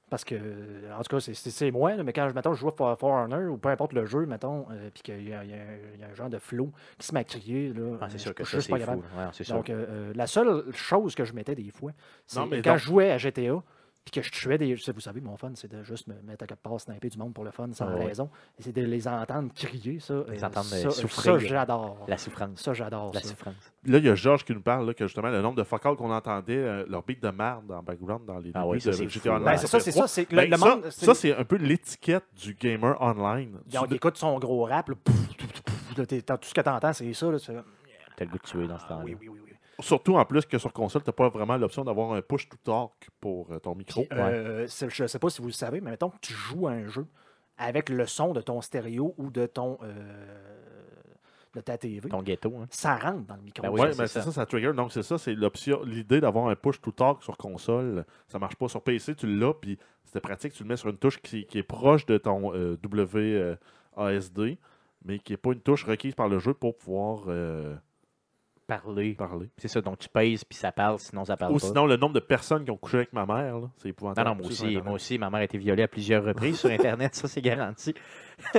Parce que, en tout cas, c'est- moi, là, mais quand je, mettons, je joue à For, Honor ou peu importe le jeu, mettons, euh, puis qu'il y, a- y un- il y a un genre de flow qui se m'a crié, là, Ah, c'est sûr que ça, fou. Ouais. Donc, euh, euh, la seule chose que je mettais des fois, c'est quand donc- je jouais à GTA, puis que je tuais des. Vous savez, mon fun, c'est de juste me mettre à quelque part, snapper du monde pour le fun, sans ouais. raison. Et c'est de les entendre crier, ça. Les euh, entendre, euh, ça, souffrir. Ça, j'adore. La souffrance. Ça, j'adore. La ça. souffrance. Là, il y a Georges qui nous parle là, que justement, le nombre de fuck qu'on entendait, euh, leur beat de merde en background dans les Ah oui, c'est. Ben, ouais. c'est ça, c'est ça. C'est Ben, le ça, monde. ça, c'est un peu l'étiquette du gamer online. Donc, Tu- écoute son gros rap, là, pouf, tout ce que tu entends, c'est ça. Là, T'as le goût de tuer dans ce ah, temps-là. oui, oui, oui. Surtout en plus que sur console, tu n'as pas vraiment l'option d'avoir un push to talk pour euh, ton micro. Puis, euh, je ne sais pas si vous le savez, mais mettons que tu joues à un jeu avec le son de ton stéréo ou de ton euh, de ta TV. Ton ghetto. Hein. Ça rentre dans le micro. Ben oui, Ouais, mais ça. c'est ça, ça trigger. Donc, c'est ça, c'est l'option, l'idée d'avoir un push to talk sur console. Ça marche pas sur PC, tu l'as, puis c'était pratique, tu le mets sur une touche qui, qui est proche de ton euh, WASD, mais qui n'est pas une touche requise par le jeu pour pouvoir euh, Parler. parler. C'est ça. Donc tu pèses puis ça parle, sinon ça parle Ou pas. sinon, le nombre de personnes qui ont couché avec ma mère, là, c'est Non, épouvantable. non, moi sur aussi, moi aussi, ma mère a été violée à plusieurs reprises sur [laughs] Internet, ça c'est garanti. [laughs]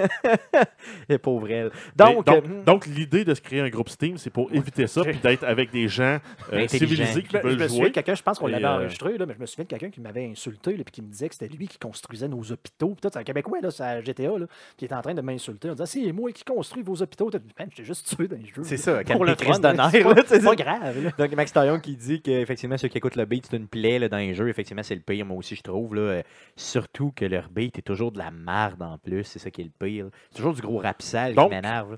Et pauvre elle. Mais Donc, donc, euh, donc, l'idée de se créer un groupe Steam, c'est pour éviter ça, puis d'être avec des gens euh, civilisés qui Je, me- je veulent me souviens jouer. de quelqu'un, je pense qu'on Et, l'avait euh, enregistré, là, mais je me souviens de quelqu'un qui m'avait insulté et qui me disait que c'était lui qui construisait nos hôpitaux. Puis tout, c'est un Québécois, là, c'est à GTA, là, qui était en train de m'insulter. On disait C'est moi qui construis vos hôpitaux. T'as dit, Man, j'étais juste tué dans les jeux. C'est là. ça, Pour le crises là, c'est pas- grave. là. Donc, Max Taillon qui dit qu'effectivement, ceux qui écoutent le beat, c'est une plaie là, dans les jeux. Effectivement, c'est le pire, moi aussi, je trouve. Là. Euh, Surtout que leur beat est toujours de la merde en plus. C'est ça qui est le pire. C'est toujours du gros rap sale Donc, qui m'énerve.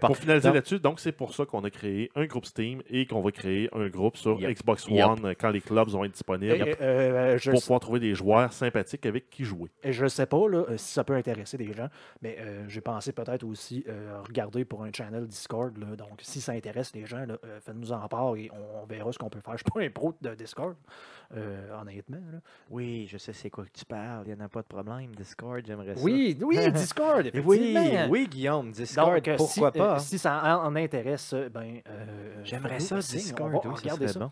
Pour, finaliser là-dessus, donc c'est pour ça qu'on a créé un groupe Steam et qu'on va créer un groupe sur. Xbox. One euh, quand les clubs vont être disponibles euh, pour pouvoir trouver des joueurs sympathiques avec qui jouer. et je sais pas là, si ça peut intéresser des gens, mais euh, j'ai pensé peut-être aussi euh, regarder pour un channel Discord. là. donc, si ça intéresse les gens, là, euh, faites-nous en part et on, on verra ce qu'on peut faire. Je suis pas un pro de Discord, euh, honnêtement. là. Oui, je sais c'est quoi que tu parles. Il n'y en a pas de problème. Discord, j'aimerais ça. Oui, oui, [laughs] Discord, Oui, effectivement. oui, Guillaume, Discord, Donc, euh, pourquoi si, pas? euh, si ça en, en intéresse, euh, ben. euh, J'aimerais ça, Discord. On va oui, ça regarder serait ça. bon.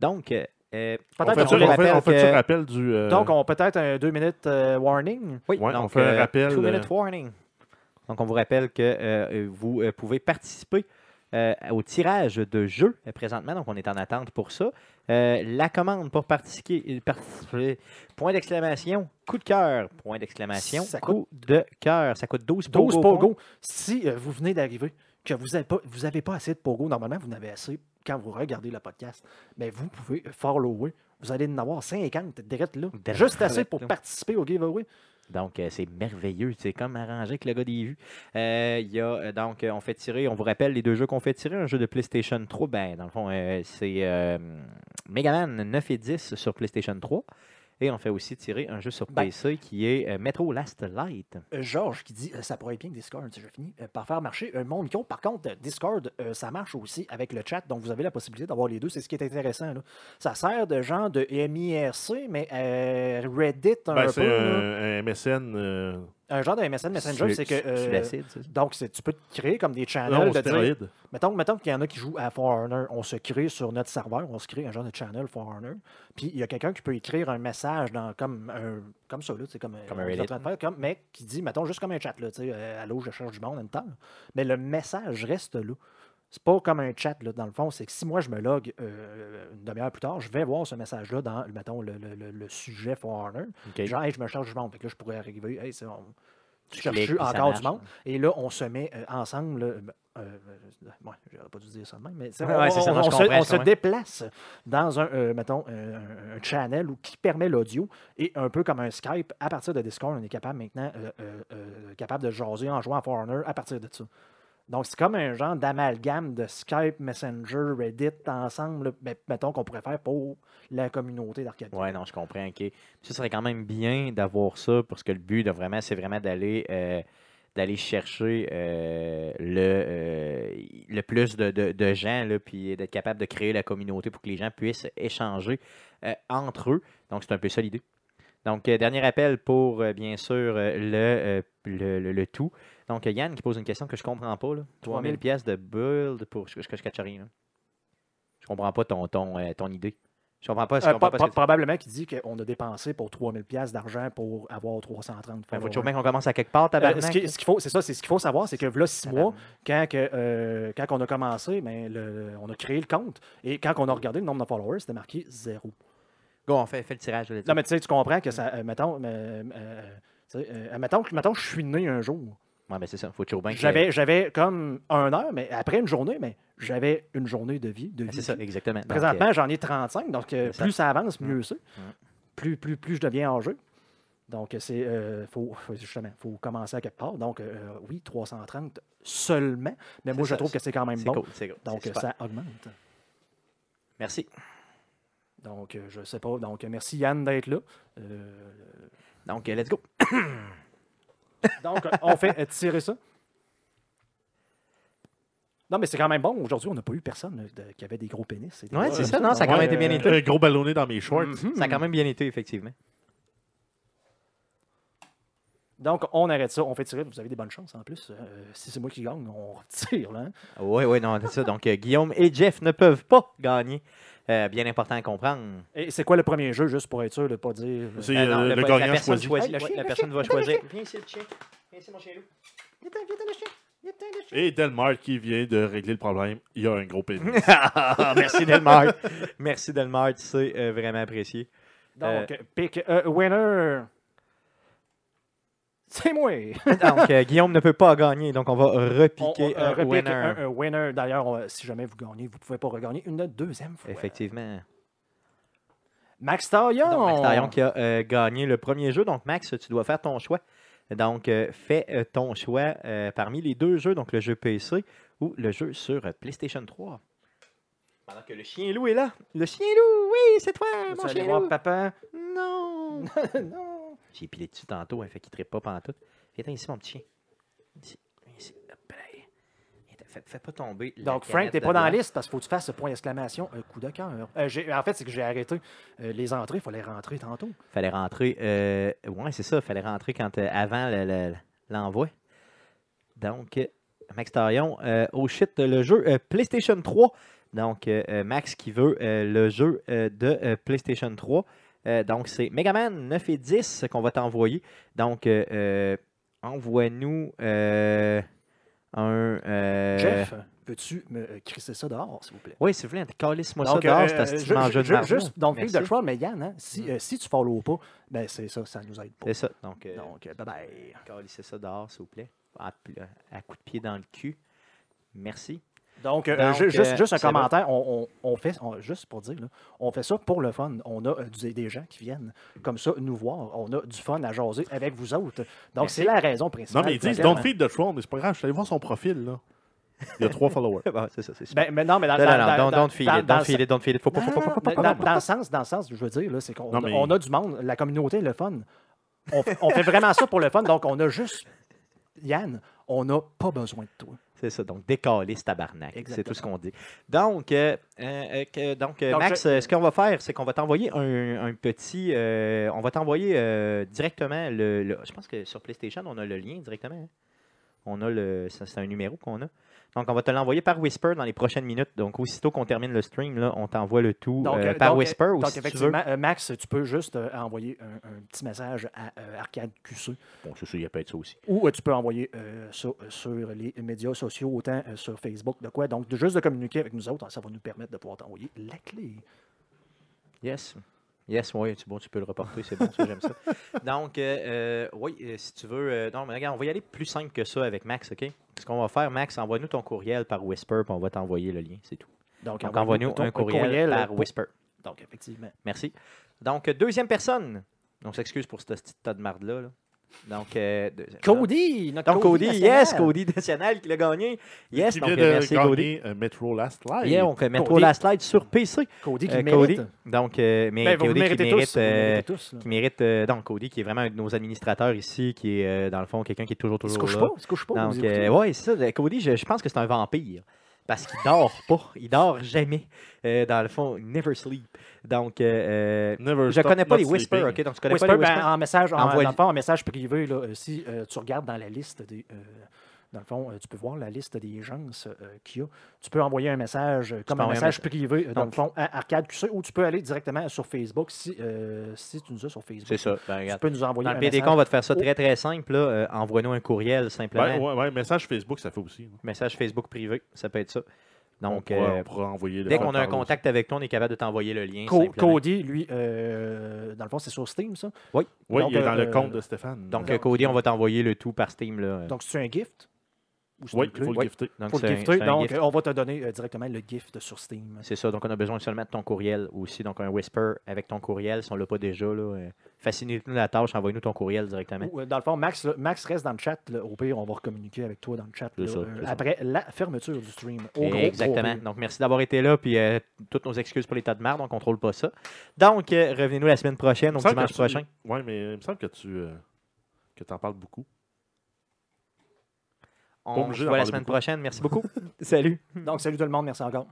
Donc, euh, euh, On Peut-être fait, on fait, fait que- ça rappel du. euh, Donc, on peut-être un deux minutes euh, warning? oui, Ouais, donc, on fait un euh, rappel, two minute euh, warning. Donc, on vous rappelle que euh, vous euh, pouvez participer euh, au tirage de jeux euh, présentement. Donc, on est en attente pour ça. Euh, la commande pour participer, participer point d'exclamation, coup de cœur, point d'exclamation, Ça coup de cœur. Ça coûte 12 12 pogo Pogo. points. Si euh, vous venez d'arriver, que vous n'avez pas, vous avez pas assez de Pogo, normalement, vous en avez assez quand vous regardez le podcast, mais vous pouvez follower. Vous allez en avoir 50 direct là. Direct Juste assez pour participer au giveaway. Donc, euh, c'est merveilleux. C'est comme arrangé avec le gars des vues. Euh, euh, donc, on fait tirer, on vous rappelle les deux jeux qu'on fait tirer. Un jeu de PlayStation 3, ben, dans le fond, c'est Mega Man 9 et 10 sur PlayStation 3. Et on fait aussi tirer un jeu sur Ben- PC qui est euh, Metro Last Light. Euh, Georges qui dit euh, ça pourrait être bien que Discord, je finis euh, par faire marcher euh, mon micro. Par contre, Discord, euh, ça marche aussi avec le chat, donc vous avez la possibilité d'avoir les deux. C'est ce qui est intéressant. là. Ça sert de genre de MIRC, mais euh, Reddit un ben, peu. c'est un, un MSN. Euh, Un genre de MSN Messenger, c'est que. Euh, ça? donc, c'est- tu peux te créer comme des channels. Non, de dire- mettons, mettons qu'il y en a qui jouent à Forerunner. On se crée sur notre serveur, on se crée un genre de channel Forerunner. Puis il y a quelqu'un qui peut écrire un message dans, comme, un, comme ça, là, tu sais, comme, Comme un en Reddit. train de faire, comme, mais qui dit, mettons, juste comme un chat. Là, tu sais, euh, Allô, je cherche du monde, une temps. Mais le message reste là. C'est pas comme un chat, là, dans le fond. C'est que si moi, je me log euh, une demi-heure plus tard, je vais voir ce message-là dans, mettons, le, le- le- le sujet Forerunner. OK. Genre, hey, je me cherche du monde. Fait que là, je pourrais arriver, hey, c'est bon. Tu cherches encore marche. du monde? Et là, on se met euh, ensemble. là, euh, ouais, j'aurais pas dû dire ça de même, mais on, ouais, ça, on- se, on déplace dans un, euh, mettons, un, channel qui permet l'audio et un peu comme un Skype, à partir de Discord, on est capable maintenant capable de jaser en jouant à Forerunner à partir de ça. Donc, c'est comme un genre d'amalgame de Skype, Messenger, Reddit ensemble, ben, mettons qu'on pourrait faire pour la communauté d'Arcade. Ouais, non, je comprends. OK. Ce serait quand même bien d'avoir ça parce que le but, de vraiment, c'est vraiment d'aller euh, chercher euh, le, euh, le plus de, de- gens, là, puis d'être capable de créer la communauté pour que les gens puissent échanger entre eux. Donc, c'est un peu ça l'idée. Donc, dernier appel pour, bien sûr, le- le tout. Donc, euh, Yann qui pose une question que je comprends pas. Là. 3000 pièces de build pour... Je, je, je catch rien. là. Je comprends pas ton, ton, euh, ton idée. Je comprends pas, je Euh, comprends pro- pas ce que pro- probablement qui dit qu'on a dépensé pour 3000 pièces d'argent pour avoir 330 Il faut followers. toujours bien qu'on commence à quelque part, Euh, tabarnak. ce qui- ce qu'il faut, c'est ça, c'est ce qu'il faut savoir, c'est que là, six mois, quand, que, euh, quand on a commencé, ben, le- on a créé le compte et quand on a regardé le nombre de followers, c'était marqué zéro. Go, on fait, fait le tirage. je. Non, mais tu sais, tu comprends que ça, euh, mettons, euh, euh, euh, mettons, que- mettons que je suis né un jour. Ouais, mais c'est ça. faut toujours bien que... J'avais, j'avais comme un heure, mais après une journée, mais j'avais une journée de vie. De Ah, vie. C'est ça, exactement. Donc, Présentement, j'en ai 35, donc euh, ça. plus ça avance, mieux c'est. Mm. Plus, plus, plus je deviens en jeu. Donc, c'est euh, faut, faut- justement, faut commencer à quelque part. Donc, euh, oui, 330 seulement, mais moi, je trouve que c'est quand même c'est bon. cool, c'est cool. Donc, c'est euh, ça augmente. Merci. Donc, euh, je sais pas. Donc, euh, merci Yann d'être là. Euh, Donc, euh, let's go. [coughs] donc, on fait euh, tirer ça. Non, mais c'est quand même bon. Aujourd'hui, on n'a pas eu personne euh, de- qui avait des gros pénis. Pas- c'est ça, non, ça a quand même été bien Euh, été. Un gros ballonné dans mes shorts. Mhm. Ça a quand même bien été, effectivement. Donc, on arrête ça. On fait tirer. Vous avez des bonnes chances en plus. Euh, si c'est moi qui gagne, on retire. Là, hein. Oui, oui, non, c'est ça. Donc, euh, Guillaume et Jeff ne peuvent pas gagner. Euh, bien important à comprendre. Et c'est quoi le premier jeu, juste pour être sûr de ne pas dire. euh, C'est Euh, non, euh, le, la gagnant personne choisi. choisit. Hey, le Ouais, chien, la le personne chien, va viens, le choisir. chien. Viens ici, le chien. Viens ici, mon chien loup. Et Delmar qui vient de régler le problème. Il y a un gros pénis. [laughs] Ah, Merci, Delmar. Merci, Delmar. C'est euh, vraiment apprécié. Donc, pick a winner. C'est moi. Donc, euh, [laughs] Guillaume ne peut pas gagner, donc on va repiquer on, un repique winner. un, un winner. D'ailleurs, si jamais vous gagnez, vous ne pouvez pas regagner une deuxième fois. Effectivement. Max Tarion. Donc, Max Tarion qui a euh, gagné le premier jeu. Donc, Max, tu dois faire ton choix. Donc, euh, fais euh, ton choix parmi les deux jeux, donc le jeu PC ou le jeu sur PlayStation 3. Pendant que le chien loup est là. Le chien loup, oui, c'est toi, Tu mon aller chien voir loup. papa? Non. [laughs] non. J'ai pilé dessus tantôt, hein, fait qu'il ne trippe pas pantoute. Viens ici, mon petit chien. Ici, viens ici. Hop là. Viens, Fais, fais pas tomber. Donc, Frank, t'es pas dans la liste parce qu'il faut que tu fasses ce point d'exclamation, un coup de cœur. Euh, en fait, c'est que j'ai arrêté euh, les entrées. Il fallait rentrer tantôt. fallait rentrer. Euh, ouais, c'est ça. fallait rentrer quand, euh, avant le- le- l'envoi. Donc, euh, Max Tarion, euh, oh shit, le jeu euh, PlayStation 3. Donc, euh, euh, Max qui veut euh, le jeu de PlayStation 3. Euh, donc, c'est Megaman 9 et 10 qu'on va t'envoyer. Donc, envoie-nous un. Jeff, peux-tu me crisser ça dehors, s'il vous plaît? Oui, s'il vous plaît, calisse-moi ça dehors, c'est mangeur ju- de juste, donc, the Troll, mais Yann, si, Mm. si tu follow pas, ben c'est ça, ça nous aide pas. C'est ça. Donc, Donc, euh, bye bye. calissez ça dehors, s'il vous plaît. À, à coup de pied dans le cul. Merci. Donc, euh, Donc, juste, euh, juste un commentaire, on, on- on fait, on- juste pour dire, là, on fait ça pour le fun. On a euh, du- des gens qui viennent comme ça nous voir. On a du fun à jaser avec vous autres. Donc, c'est la raison principale. Non, mais ils disent Don't feed the troll, mais c'est pas grave, je suis allé voir son profil. là. Il y a trois followers. [laughs] Bon, c'est ça, c'est. Ben, mais non, mais dans, non, dans- non, non, dans- don't, feel dans- it, dans don't le feel it, don't feel it. Faut pas, faut pas, faut pas, faut pas, dans, le sens, dans le sens, je veux dire, là, c'est qu'on a- mais- on a du monde, la communauté, le fun. On fait vraiment ça pour le fun, donc on a juste, Yann, on n'a pas besoin de toi. C'est ça. Donc, décaler ce tabarnak. C'est tout ce qu'on dit. Donc, euh, euh, euh, que- donc, Donc, Max, je- ce qu'on va faire, c'est qu'on va t'envoyer un, un petit. euh, on va t'envoyer directement le, le- Je pense que sur PlayStation, on a le lien directement. hein. On a le. C'est un numéro qu'on a. Donc, on va te l'envoyer par Whisper dans les prochaines minutes. Donc, aussitôt qu'on termine le stream, là, on t'envoie le tout Donc, euh, euh, par donc, Whisper euh, ou donc, tu veux. effectivement, Max, tu peux juste euh, envoyer un, un petit message à euh, Arcade QC Bon, c'est ça, il y a peut-être ça aussi. ou euh, tu peux envoyer euh, ça sur les médias sociaux, autant euh, sur Facebook, de quoi. Donc, de, juste de communiquer avec nous autres, ça va nous permettre de pouvoir t'envoyer la clé. Yes. Yes, oui, c'est bon, tu peux le reporter, c'est bon, ça, j'aime ça. [laughs] Donc, euh, euh, oui, euh, si tu veux. euh, non, mais regarde, on va y aller plus simple que ça avec Max, OK? Ce qu'on va faire, Max, envoie-nous ton courriel par Whisper, puis on va t'envoyer le lien, c'est tout. Donc, Donc, envoie-nous un courriel, par pour- Whisper. Donc, effectivement. Merci. Donc, deuxième personne. On s'excuse pour ce petit tas de marde-là. là. Donc, euh, personne. Cody, notre Donc, Cody, national. yes, Cody national qui l'a gagné. Yes, qui donc, vient euh, de merci, Cody. gagner euh, Metro Last Live. Yeah, on fait Metro Cody. Last Slide sur PC. Cody qui Euh, mérite. Cody. Donc, euh, mais Ben, vous le Cody qui méritez mérite. tous. vous le euh, méritez tous, là. qui mérite euh, donc Cody qui est vraiment un de nos administrateurs ici qui est euh, dans le fond quelqu'un qui est toujours Il se toujours couche là pas, il se couche pas. donc écoutez. euh, ouais c'est ça Cody je, je pense que c'est un vampire parce qu'il dort pas. Il dort jamais. Euh, dans le fond il never sleep. Donc euh, euh, Never je stop connais pas les whispers ok? Donc tu connais Whisper, pas les ben, whispers en message, en, Envoie- dans le fond, en message privé, là, euh, si euh, tu regardes dans la liste des. Dans le fond, euh, tu peux voir la liste des gens euh, qu'il y a. Tu peux envoyer un message euh, comme un message privé, euh, dans le Donc- fond, à Arcade QC, ou tu peux aller directement sur Facebook si, euh, si tu nous as sur Facebook. c'est ça Ben, Tu peux nous envoyer dans un le PDK message. on va te faire ça très très simple là. Euh, envoie-nous un courriel simplement Ben, ouais, ouais, message Facebook, ça fait aussi. hein. message Facebook privé ça peut être ça donc on, pourra, euh, on pourra envoyer le dès qu'on a un contact avec toi on est capable de t'envoyer le lien Co- simplement. Cody, lui, euh, dans le fond, c'est sur Steam, ça? aussi. Oui, Donc, il est dans le compte de Stéphane. donc euh, Cody on va t'envoyer le tout par Steam là Donc, c'est un gift? Oui, il faut le Oui, gifter. donc faut le gifter. un Donc, gift. euh, on va te donner euh, directement le gift sur Steam. C'est ça, donc on a besoin seulement de ton courriel aussi, donc un whisper avec ton courriel, si on l'a pas déjà, là, euh, facilite-nous la tâche, envoie-nous ton courriel directement. Ou, euh, Dans le fond, Max, là, Max reste dans le chat. là. Au pire, on va recommuniquer avec toi dans le chat. C'est là, ça, c'est ça. après la fermeture du stream. Au Et gros, Exactement. Donc merci d'avoir été là, puis toutes nos excuses pour les tas de merde, on contrôle pas ça. Donc revenez-nous la semaine prochaine, donc dimanche tu- prochain. Ouais, mais il me semble que tu que en parles beaucoup. On se voit la semaine beaucoup. prochaine. Merci [laughs] beaucoup. Salut. Donc, salut tout le monde. Merci encore.